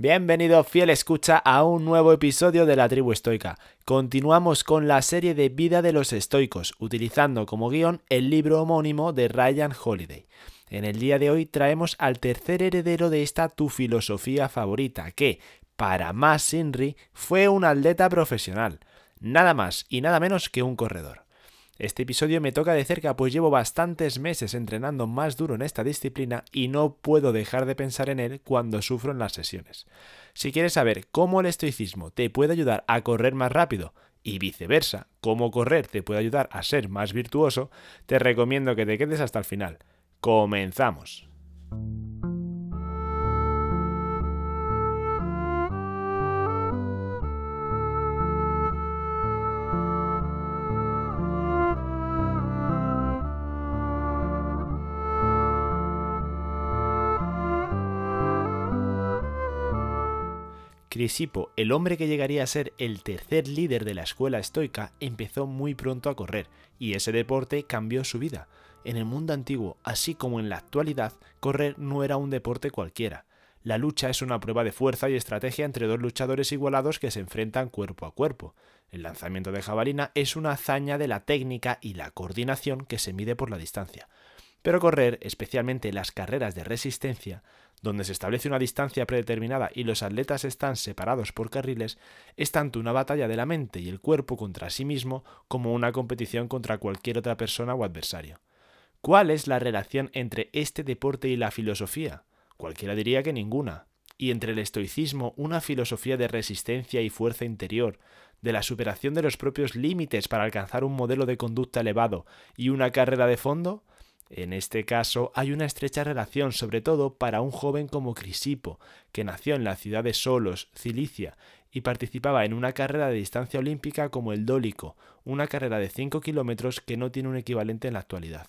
Bienvenido fiel escucha a un nuevo episodio de la tribu estoica. Continuamos con la serie de vida de los estoicos, utilizando como guion el libro homónimo de Ryan Holiday. En el día de hoy traemos al tercer heredero de esta tu filosofía favorita, que, para más Sinri, fue un atleta profesional, nada más y nada menos que un corredor. Este episodio me toca de cerca pues llevo bastantes meses entrenando más duro en esta disciplina y no puedo dejar de pensar en él cuando sufro en las sesiones. Si quieres saber cómo el estoicismo te puede ayudar a correr más rápido y viceversa, cómo correr te puede ayudar a ser más virtuoso, te recomiendo que te quedes hasta el final. Comenzamos. Crisipo, el hombre que llegaría a ser el tercer líder de la escuela estoica, empezó muy pronto a correr, y ese deporte cambió su vida. En el mundo antiguo, así como en la actualidad, correr no era un deporte cualquiera. La lucha es una prueba de fuerza y estrategia entre dos luchadores igualados que se enfrentan cuerpo a cuerpo. El lanzamiento de jabalina es una hazaña de la técnica y la coordinación que se mide por la distancia. Pero correr, especialmente las carreras de resistencia, donde se establece una distancia predeterminada y los atletas están separados por carriles, es tanto una batalla de la mente y el cuerpo contra sí mismo como una competición contra cualquier otra persona o adversario. ¿Cuál es la relación entre este deporte y la filosofía? Cualquiera diría que ninguna. Y entre el estoicismo, una filosofía de resistencia y fuerza interior, de la superación de los propios límites para alcanzar un modelo de conducta elevado y una carrera de fondo, en este caso hay una estrecha relación, sobre todo para un joven como Crisipo, que nació en la ciudad de Solos, Cilicia, y participaba en una carrera de distancia olímpica como el Dólico, una carrera de 5 kilómetros que no tiene un equivalente en la actualidad.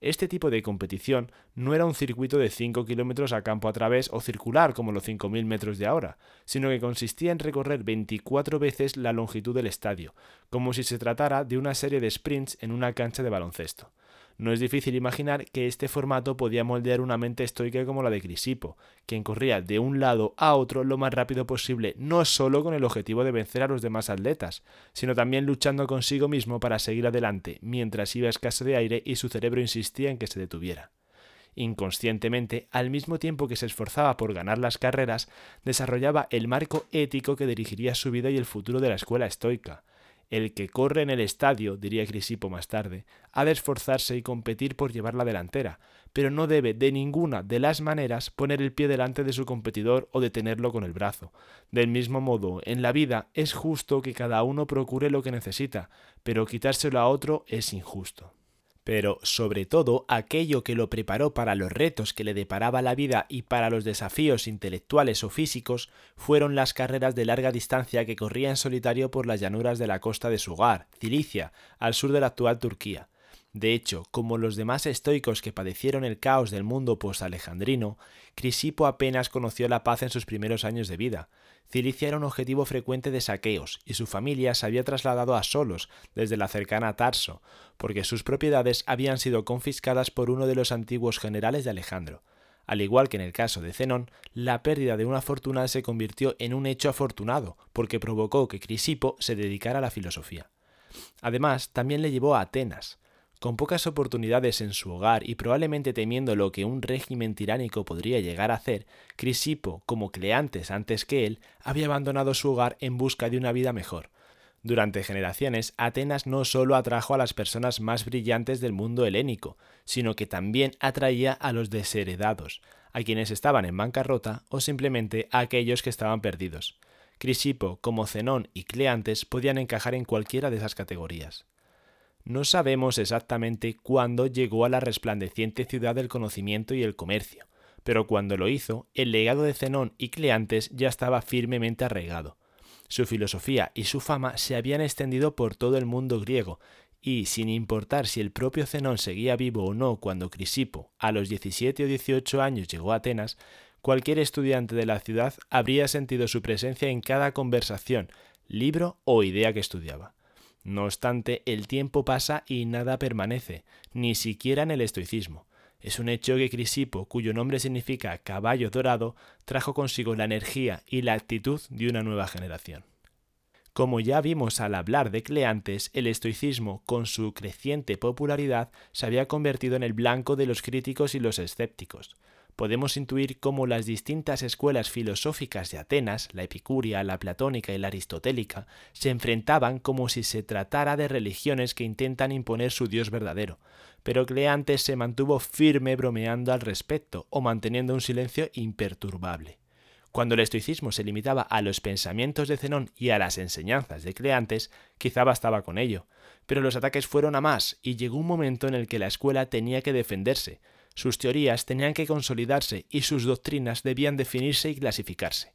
Este tipo de competición no era un circuito de 5 kilómetros a campo a través o circular como los 5.000 metros de ahora, sino que consistía en recorrer 24 veces la longitud del estadio, como si se tratara de una serie de sprints en una cancha de baloncesto. No es difícil imaginar que este formato podía moldear una mente estoica como la de Crisipo, quien corría de un lado a otro lo más rápido posible, no solo con el objetivo de vencer a los demás atletas, sino también luchando consigo mismo para seguir adelante, mientras iba escaso de aire y su cerebro insistía en que se detuviera. Inconscientemente, al mismo tiempo que se esforzaba por ganar las carreras, desarrollaba el marco ético que dirigiría su vida y el futuro de la escuela estoica. El que corre en el estadio, diría Crisipo más tarde, ha de esforzarse y competir por llevar la delantera, pero no debe de ninguna de las maneras poner el pie delante de su competidor o detenerlo con el brazo. Del mismo modo, en la vida es justo que cada uno procure lo que necesita, pero quitárselo a otro es injusto pero sobre todo aquello que lo preparó para los retos que le deparaba la vida y para los desafíos intelectuales o físicos fueron las carreras de larga distancia que corría en solitario por las llanuras de la costa de su hogar, Cilicia, al sur de la actual Turquía. De hecho, como los demás estoicos que padecieron el caos del mundo post-alejandrino, Crisipo apenas conoció la paz en sus primeros años de vida. Cilicia era un objetivo frecuente de saqueos y su familia se había trasladado a Solos desde la cercana Tarso, porque sus propiedades habían sido confiscadas por uno de los antiguos generales de Alejandro. Al igual que en el caso de Zenón, la pérdida de una fortuna se convirtió en un hecho afortunado, porque provocó que Crisipo se dedicara a la filosofía. Además, también le llevó a Atenas, con pocas oportunidades en su hogar y probablemente temiendo lo que un régimen tiránico podría llegar a hacer, Crisipo, como Cleantes antes que él, había abandonado su hogar en busca de una vida mejor. Durante generaciones, Atenas no solo atrajo a las personas más brillantes del mundo helénico, sino que también atraía a los desheredados, a quienes estaban en bancarrota o simplemente a aquellos que estaban perdidos. Crisipo, como Zenón y Cleantes, podían encajar en cualquiera de esas categorías. No sabemos exactamente cuándo llegó a la resplandeciente ciudad del conocimiento y el comercio, pero cuando lo hizo, el legado de Zenón y Cleantes ya estaba firmemente arraigado. Su filosofía y su fama se habían extendido por todo el mundo griego, y sin importar si el propio Zenón seguía vivo o no cuando Crisipo, a los 17 o 18 años, llegó a Atenas, cualquier estudiante de la ciudad habría sentido su presencia en cada conversación, libro o idea que estudiaba. No obstante, el tiempo pasa y nada permanece, ni siquiera en el estoicismo. Es un hecho que Crisipo, cuyo nombre significa caballo dorado, trajo consigo la energía y la actitud de una nueva generación. Como ya vimos al hablar de Cleantes, el estoicismo, con su creciente popularidad, se había convertido en el blanco de los críticos y los escépticos. Podemos intuir cómo las distintas escuelas filosóficas de Atenas, la epicuria, la platónica y la aristotélica, se enfrentaban como si se tratara de religiones que intentan imponer su Dios verdadero, pero Cleantes se mantuvo firme bromeando al respecto o manteniendo un silencio imperturbable. Cuando el estoicismo se limitaba a los pensamientos de Zenón y a las enseñanzas de Cleantes, quizá bastaba con ello, pero los ataques fueron a más y llegó un momento en el que la escuela tenía que defenderse, sus teorías tenían que consolidarse y sus doctrinas debían definirse y clasificarse.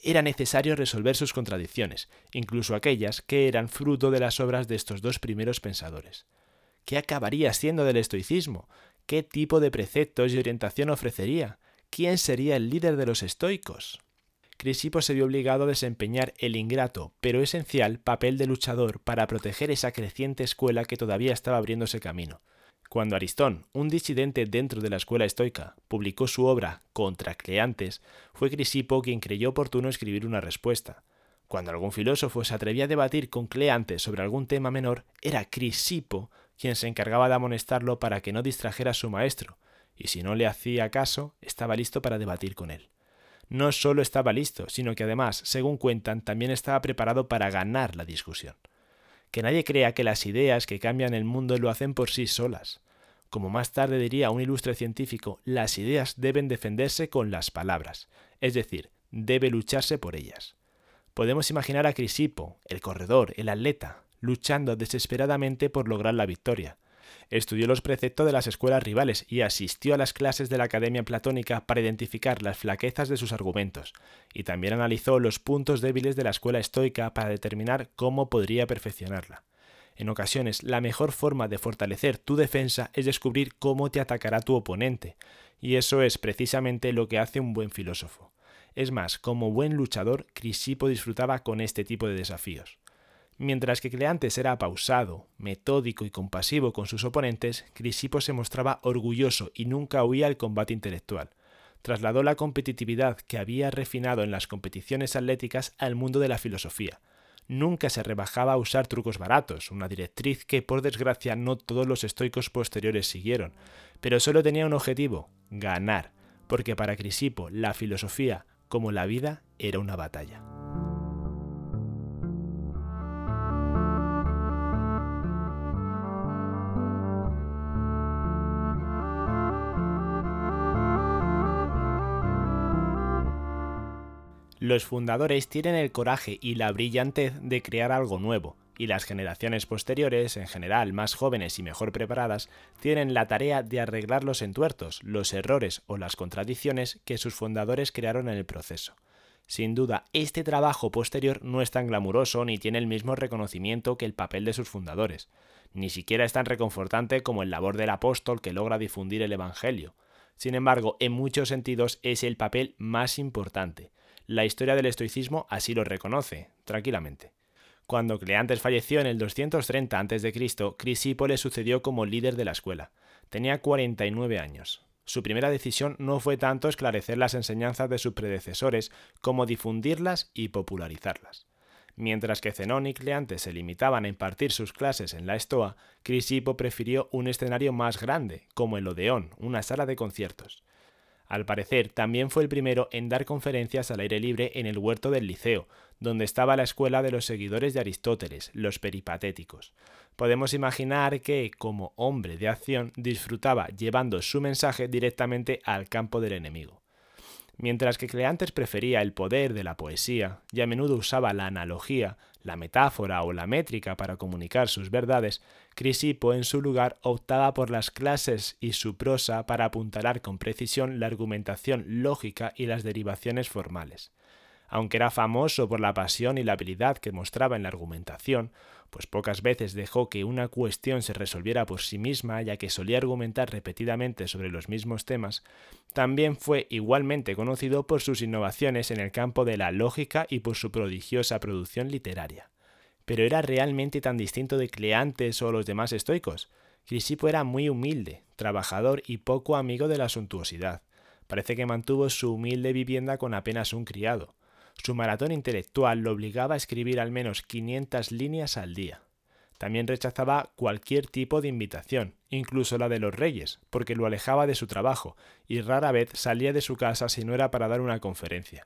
Era necesario resolver sus contradicciones, incluso aquellas que eran fruto de las obras de estos dos primeros pensadores. ¿Qué acabaría siendo del estoicismo? ¿Qué tipo de preceptos y orientación ofrecería? ¿Quién sería el líder de los estoicos? Crisipo se vio obligado a desempeñar el ingrato, pero esencial, papel de luchador para proteger esa creciente escuela que todavía estaba abriéndose camino. Cuando Aristón, un disidente dentro de la escuela estoica, publicó su obra Contra Cleantes, fue Crisipo quien creyó oportuno escribir una respuesta. Cuando algún filósofo se atrevía a debatir con Cleantes sobre algún tema menor, era Crisipo quien se encargaba de amonestarlo para que no distrajera a su maestro, y si no le hacía caso, estaba listo para debatir con él. No solo estaba listo, sino que además, según cuentan, también estaba preparado para ganar la discusión. Que nadie crea que las ideas que cambian el mundo lo hacen por sí solas. Como más tarde diría un ilustre científico, las ideas deben defenderse con las palabras, es decir, debe lucharse por ellas. Podemos imaginar a Crisipo, el corredor, el atleta, luchando desesperadamente por lograr la victoria, Estudió los preceptos de las escuelas rivales y asistió a las clases de la Academia Platónica para identificar las flaquezas de sus argumentos, y también analizó los puntos débiles de la escuela estoica para determinar cómo podría perfeccionarla. En ocasiones, la mejor forma de fortalecer tu defensa es descubrir cómo te atacará tu oponente, y eso es precisamente lo que hace un buen filósofo. Es más, como buen luchador, Crisipo disfrutaba con este tipo de desafíos. Mientras que Cleantes era pausado, metódico y compasivo con sus oponentes, Crisipo se mostraba orgulloso y nunca huía al combate intelectual. Trasladó la competitividad que había refinado en las competiciones atléticas al mundo de la filosofía. Nunca se rebajaba a usar trucos baratos, una directriz que por desgracia no todos los estoicos posteriores siguieron, pero solo tenía un objetivo, ganar, porque para Crisipo la filosofía, como la vida, era una batalla. Los fundadores tienen el coraje y la brillantez de crear algo nuevo, y las generaciones posteriores, en general más jóvenes y mejor preparadas, tienen la tarea de arreglar los entuertos, los errores o las contradicciones que sus fundadores crearon en el proceso. Sin duda, este trabajo posterior no es tan glamuroso ni tiene el mismo reconocimiento que el papel de sus fundadores. Ni siquiera es tan reconfortante como el labor del apóstol que logra difundir el Evangelio. Sin embargo, en muchos sentidos es el papel más importante, la historia del estoicismo así lo reconoce, tranquilamente. Cuando Cleantes falleció en el 230 a.C., Crisipo le sucedió como líder de la escuela. Tenía 49 años. Su primera decisión no fue tanto esclarecer las enseñanzas de sus predecesores como difundirlas y popularizarlas. Mientras que Zenón y Cleantes se limitaban a impartir sus clases en la Estoa, Crisipo prefirió un escenario más grande, como el Odeón, una sala de conciertos. Al parecer, también fue el primero en dar conferencias al aire libre en el huerto del Liceo, donde estaba la escuela de los seguidores de Aristóteles, los peripatéticos. Podemos imaginar que, como hombre de acción, disfrutaba llevando su mensaje directamente al campo del enemigo. Mientras que Cleantes prefería el poder de la poesía y a menudo usaba la analogía, la metáfora o la métrica para comunicar sus verdades, Crisipo en su lugar optaba por las clases y su prosa para apuntalar con precisión la argumentación lógica y las derivaciones formales. Aunque era famoso por la pasión y la habilidad que mostraba en la argumentación, pues pocas veces dejó que una cuestión se resolviera por sí misma, ya que solía argumentar repetidamente sobre los mismos temas, también fue igualmente conocido por sus innovaciones en el campo de la lógica y por su prodigiosa producción literaria. Pero ¿era realmente tan distinto de Cleantes o los demás estoicos? Crisipo era muy humilde, trabajador y poco amigo de la suntuosidad. Parece que mantuvo su humilde vivienda con apenas un criado. Su maratón intelectual lo obligaba a escribir al menos 500 líneas al día. También rechazaba cualquier tipo de invitación, incluso la de los reyes, porque lo alejaba de su trabajo, y rara vez salía de su casa si no era para dar una conferencia.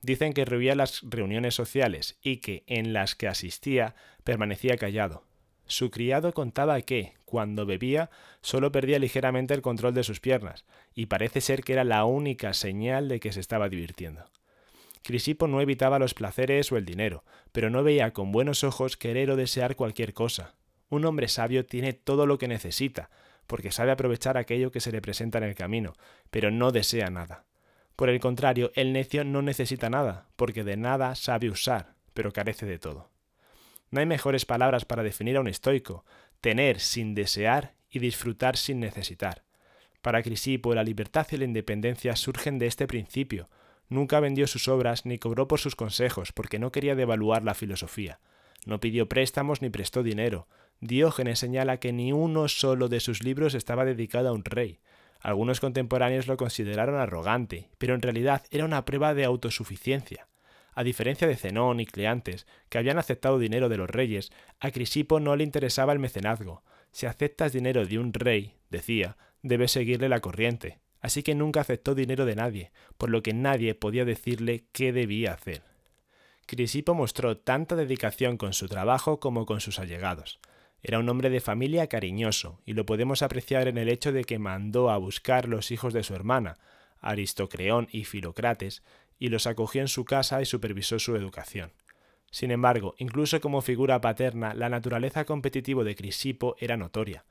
Dicen que rehuía las reuniones sociales y que, en las que asistía, permanecía callado. Su criado contaba que, cuando bebía, solo perdía ligeramente el control de sus piernas, y parece ser que era la única señal de que se estaba divirtiendo. Crisipo no evitaba los placeres o el dinero, pero no veía con buenos ojos querer o desear cualquier cosa. Un hombre sabio tiene todo lo que necesita, porque sabe aprovechar aquello que se le presenta en el camino, pero no desea nada. Por el contrario, el necio no necesita nada, porque de nada sabe usar, pero carece de todo. No hay mejores palabras para definir a un estoico, tener sin desear y disfrutar sin necesitar. Para Crisipo la libertad y la independencia surgen de este principio, Nunca vendió sus obras ni cobró por sus consejos, porque no quería devaluar la filosofía. No pidió préstamos ni prestó dinero. Diógenes señala que ni uno solo de sus libros estaba dedicado a un rey. Algunos contemporáneos lo consideraron arrogante, pero en realidad era una prueba de autosuficiencia. A diferencia de Zenón y Cleantes, que habían aceptado dinero de los reyes, a Crisipo no le interesaba el mecenazgo. Si aceptas dinero de un rey, decía, debes seguirle la corriente así que nunca aceptó dinero de nadie, por lo que nadie podía decirle qué debía hacer. Crisipo mostró tanta dedicación con su trabajo como con sus allegados. Era un hombre de familia cariñoso, y lo podemos apreciar en el hecho de que mandó a buscar los hijos de su hermana, Aristocreón y Filocrates, y los acogió en su casa y supervisó su educación. Sin embargo, incluso como figura paterna, la naturaleza competitiva de Crisipo era notoria.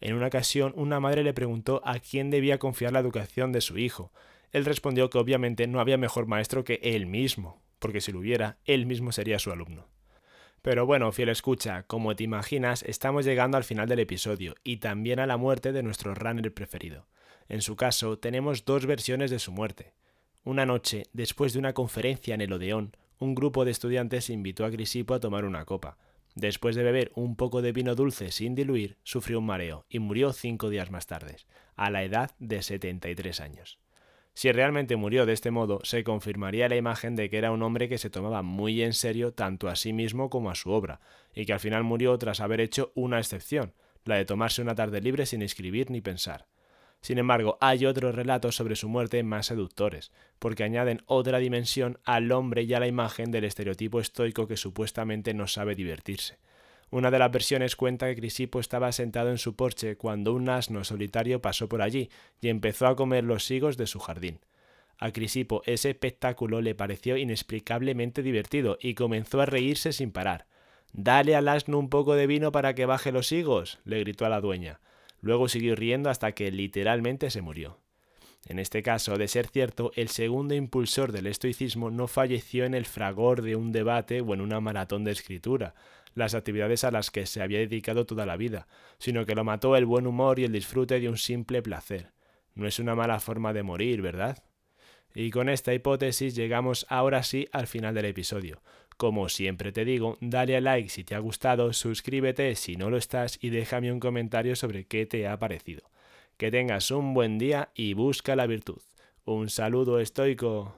En una ocasión, una madre le preguntó a quién debía confiar la educación de su hijo. Él respondió que obviamente no había mejor maestro que él mismo, porque si lo hubiera, él mismo sería su alumno. Pero bueno, fiel escucha, como te imaginas, estamos llegando al final del episodio y también a la muerte de nuestro runner preferido. En su caso, tenemos dos versiones de su muerte. Una noche, después de una conferencia en el Odeón, un grupo de estudiantes invitó a Grisipo a tomar una copa. Después de beber un poco de vino dulce sin diluir, sufrió un mareo y murió cinco días más tarde, a la edad de 73 años. Si realmente murió de este modo, se confirmaría la imagen de que era un hombre que se tomaba muy en serio tanto a sí mismo como a su obra, y que al final murió tras haber hecho una excepción, la de tomarse una tarde libre sin escribir ni pensar. Sin embargo, hay otros relatos sobre su muerte más seductores, porque añaden otra dimensión al hombre y a la imagen del estereotipo estoico que supuestamente no sabe divertirse. Una de las versiones cuenta que Crisipo estaba sentado en su porche cuando un asno solitario pasó por allí y empezó a comer los higos de su jardín. A Crisipo ese espectáculo le pareció inexplicablemente divertido y comenzó a reírse sin parar. Dale al asno un poco de vino para que baje los higos, le gritó a la dueña. Luego siguió riendo hasta que literalmente se murió. En este caso, de ser cierto, el segundo impulsor del estoicismo no falleció en el fragor de un debate o en una maratón de escritura, las actividades a las que se había dedicado toda la vida, sino que lo mató el buen humor y el disfrute de un simple placer. No es una mala forma de morir, ¿verdad? Y con esta hipótesis llegamos ahora sí al final del episodio. Como siempre te digo, dale a like si te ha gustado, suscríbete si no lo estás y déjame un comentario sobre qué te ha parecido. Que tengas un buen día y busca la virtud. Un saludo estoico.